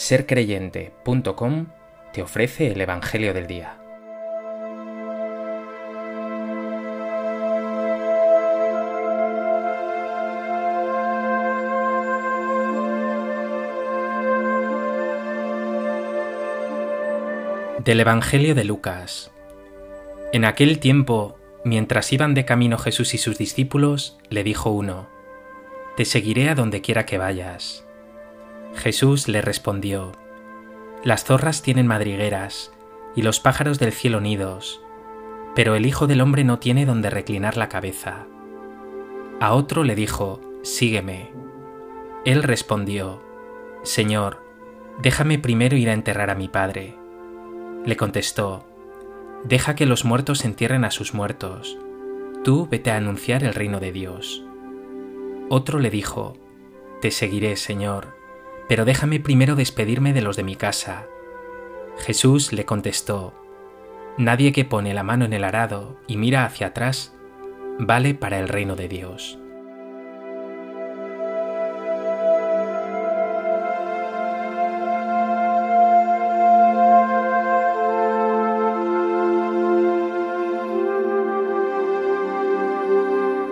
sercreyente.com te ofrece el Evangelio del Día. Del Evangelio de Lucas. En aquel tiempo, mientras iban de camino Jesús y sus discípulos, le dijo uno, Te seguiré a donde quiera que vayas. Jesús le respondió, Las zorras tienen madrigueras, y los pájaros del cielo nidos, pero el Hijo del Hombre no tiene donde reclinar la cabeza. A otro le dijo, Sígueme. Él respondió, Señor, déjame primero ir a enterrar a mi Padre. Le contestó, Deja que los muertos entierren a sus muertos. Tú vete a anunciar el reino de Dios. Otro le dijo, Te seguiré, Señor pero déjame primero despedirme de los de mi casa. Jesús le contestó, Nadie que pone la mano en el arado y mira hacia atrás, vale para el reino de Dios.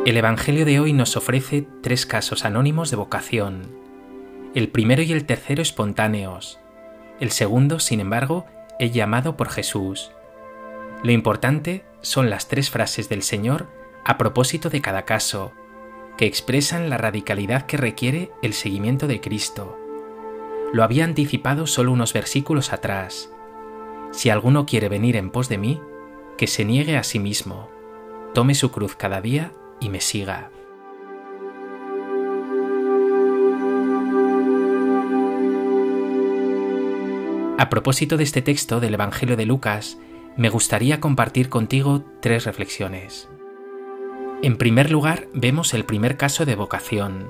El Evangelio de hoy nos ofrece tres casos anónimos de vocación el primero y el tercero espontáneos. El segundo, sin embargo, es llamado por Jesús. Lo importante son las tres frases del Señor a propósito de cada caso, que expresan la radicalidad que requiere el seguimiento de Cristo. Lo había anticipado solo unos versículos atrás. Si alguno quiere venir en pos de mí, que se niegue a sí mismo, tome su cruz cada día y me siga. A propósito de este texto del Evangelio de Lucas, me gustaría compartir contigo tres reflexiones. En primer lugar, vemos el primer caso de vocación.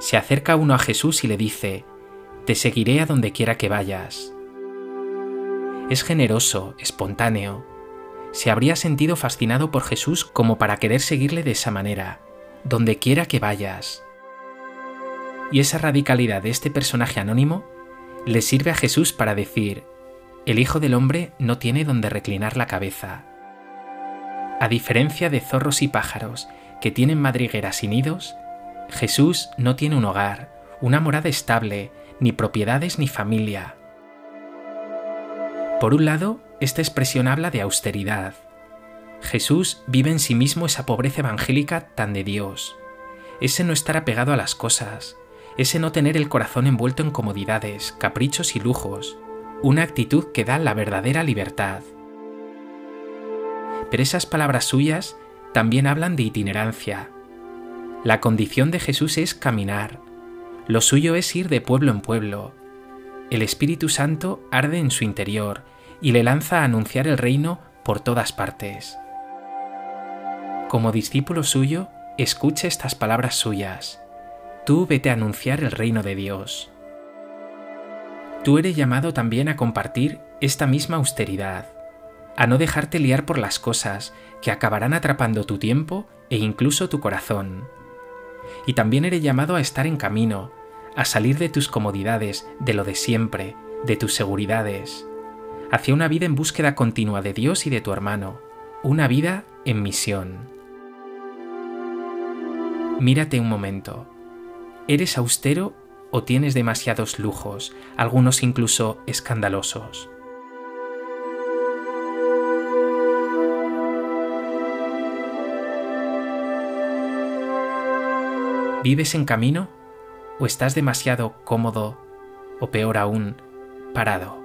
Se acerca uno a Jesús y le dice, Te seguiré a donde quiera que vayas. Es generoso, espontáneo. Se habría sentido fascinado por Jesús como para querer seguirle de esa manera, donde quiera que vayas. Y esa radicalidad de este personaje anónimo le sirve a Jesús para decir, el Hijo del Hombre no tiene donde reclinar la cabeza. A diferencia de zorros y pájaros que tienen madrigueras y nidos, Jesús no tiene un hogar, una morada estable, ni propiedades ni familia. Por un lado, esta expresión habla de austeridad. Jesús vive en sí mismo esa pobreza evangélica tan de Dios, ese no estar apegado a las cosas, ese no tener el corazón envuelto en comodidades, caprichos y lujos, una actitud que da la verdadera libertad. Pero esas palabras suyas también hablan de itinerancia. La condición de Jesús es caminar, lo suyo es ir de pueblo en pueblo. El Espíritu Santo arde en su interior y le lanza a anunciar el reino por todas partes. Como discípulo suyo, escuche estas palabras suyas Tú vete a anunciar el reino de Dios. Tú eres llamado también a compartir esta misma austeridad, a no dejarte liar por las cosas que acabarán atrapando tu tiempo e incluso tu corazón. Y también eres llamado a estar en camino, a salir de tus comodidades, de lo de siempre, de tus seguridades, hacia una vida en búsqueda continua de Dios y de tu hermano, una vida en misión. Mírate un momento. ¿Eres austero o tienes demasiados lujos, algunos incluso escandalosos? ¿Vives en camino o estás demasiado cómodo o peor aún, parado?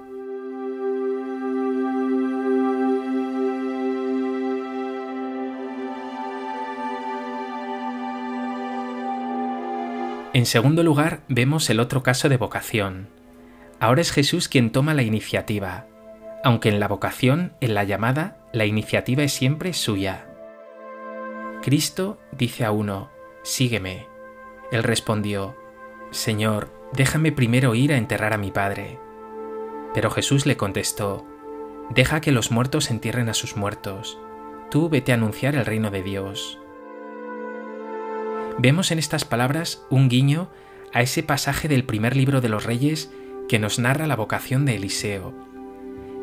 En segundo lugar, vemos el otro caso de vocación. Ahora es Jesús quien toma la iniciativa, aunque en la vocación, en la llamada, la iniciativa es siempre suya. Cristo dice a uno, Sígueme. Él respondió, Señor, déjame primero ir a enterrar a mi Padre. Pero Jesús le contestó, Deja que los muertos entierren a sus muertos. Tú vete a anunciar el reino de Dios. Vemos en estas palabras un guiño a ese pasaje del primer libro de los reyes que nos narra la vocación de Eliseo.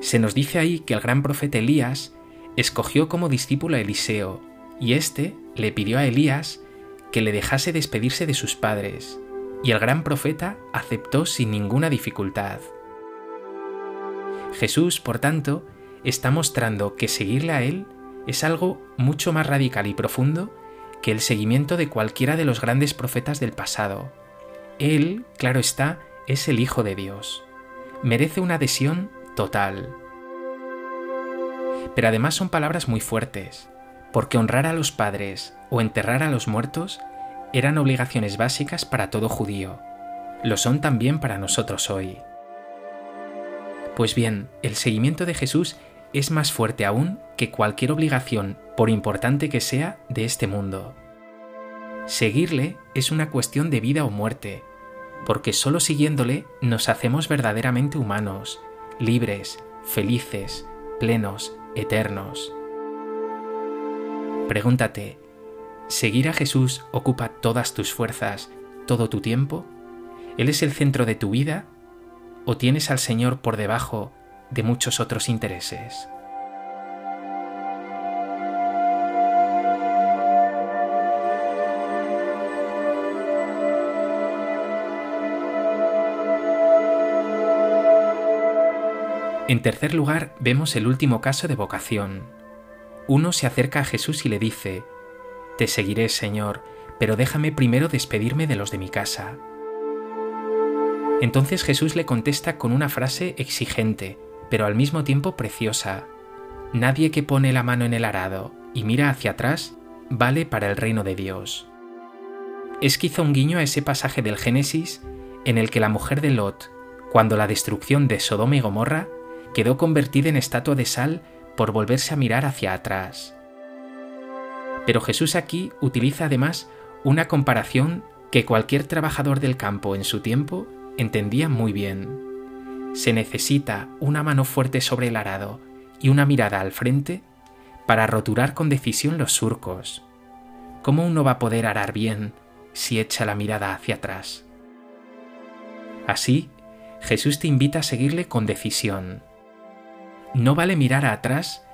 Se nos dice ahí que el gran profeta Elías escogió como discípulo a Eliseo, y éste le pidió a Elías que le dejase despedirse de sus padres, y el gran profeta aceptó sin ninguna dificultad. Jesús, por tanto, está mostrando que seguirle a Él es algo mucho más radical y profundo que el seguimiento de cualquiera de los grandes profetas del pasado. Él, claro está, es el Hijo de Dios. Merece una adhesión total. Pero además son palabras muy fuertes, porque honrar a los padres o enterrar a los muertos eran obligaciones básicas para todo judío. Lo son también para nosotros hoy. Pues bien, el seguimiento de Jesús es más fuerte aún que cualquier obligación, por importante que sea, de este mundo. Seguirle es una cuestión de vida o muerte, porque solo siguiéndole nos hacemos verdaderamente humanos, libres, felices, plenos, eternos. Pregúntate, ¿seguir a Jesús ocupa todas tus fuerzas, todo tu tiempo? ¿Él es el centro de tu vida? ¿O tienes al Señor por debajo de muchos otros intereses. En tercer lugar, vemos el último caso de vocación. Uno se acerca a Jesús y le dice, Te seguiré, Señor, pero déjame primero despedirme de los de mi casa. Entonces Jesús le contesta con una frase exigente, pero al mismo tiempo preciosa. Nadie que pone la mano en el arado y mira hacia atrás vale para el reino de Dios. Es quizá un guiño a ese pasaje del Génesis en el que la mujer de Lot, cuando la destrucción de Sodoma y Gomorra, quedó convertida en estatua de sal por volverse a mirar hacia atrás. Pero Jesús aquí utiliza además una comparación que cualquier trabajador del campo en su tiempo entendía muy bien se necesita una mano fuerte sobre el arado y una mirada al frente para roturar con decisión los surcos. ¿Cómo uno va a poder arar bien si echa la mirada hacia atrás? Así, Jesús te invita a seguirle con decisión. No vale mirar atrás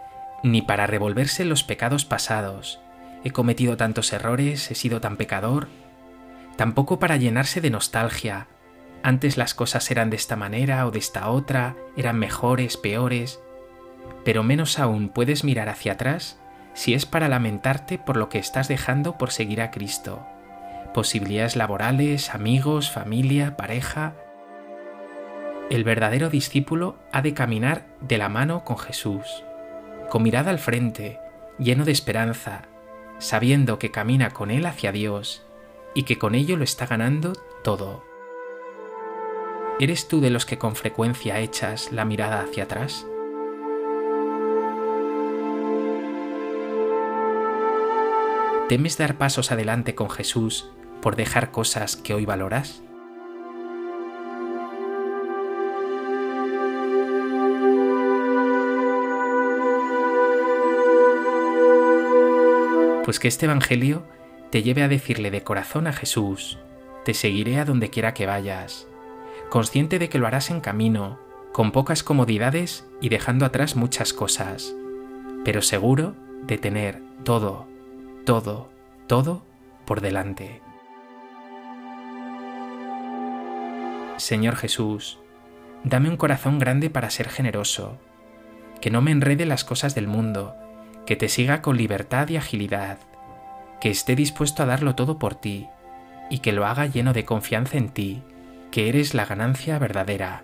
ni para revolverse los pecados pasados. He cometido tantos errores, he sido tan pecador. Tampoco para llenarse de nostalgia, antes las cosas eran de esta manera o de esta otra, eran mejores, peores, pero menos aún puedes mirar hacia atrás si es para lamentarte por lo que estás dejando por seguir a Cristo. Posibilidades laborales, amigos, familia, pareja. El verdadero discípulo ha de caminar de la mano con Jesús, con mirada al frente, lleno de esperanza, sabiendo que camina con Él hacia Dios y que con ello lo está ganando todo. ¿Eres tú de los que con frecuencia echas la mirada hacia atrás? ¿Temes dar pasos adelante con Jesús por dejar cosas que hoy valoras? Pues que este Evangelio te lleve a decirle de corazón a Jesús, te seguiré a donde quiera que vayas, consciente de que lo harás en camino, con pocas comodidades y dejando atrás muchas cosas, pero seguro de tener todo, todo, todo por delante. Señor Jesús, dame un corazón grande para ser generoso, que no me enrede las cosas del mundo, que te siga con libertad y agilidad, que esté dispuesto a darlo todo por ti y que lo haga lleno de confianza en ti que eres la ganancia verdadera